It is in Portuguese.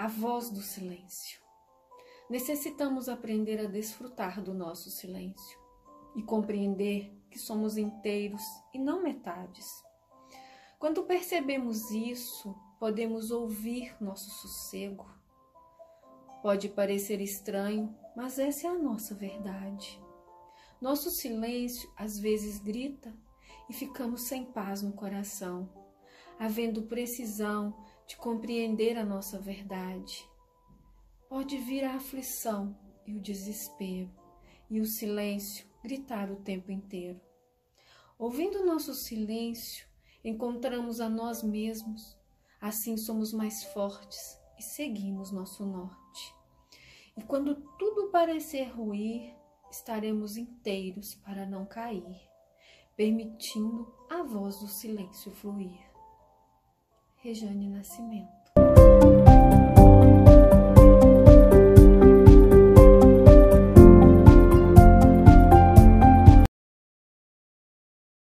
a voz do silêncio. Necessitamos aprender a desfrutar do nosso silêncio e compreender que somos inteiros e não metades. Quando percebemos isso, podemos ouvir nosso sossego. Pode parecer estranho, mas essa é a nossa verdade. Nosso silêncio às vezes grita e ficamos sem paz no coração, havendo precisão de compreender a nossa verdade. Pode vir a aflição e o desespero e o silêncio gritar o tempo inteiro. Ouvindo nosso silêncio, encontramos a nós mesmos, assim somos mais fortes e seguimos nosso norte. E quando tudo parecer ruir, estaremos inteiros para não cair, permitindo a voz do silêncio fluir. Rejane Nascimento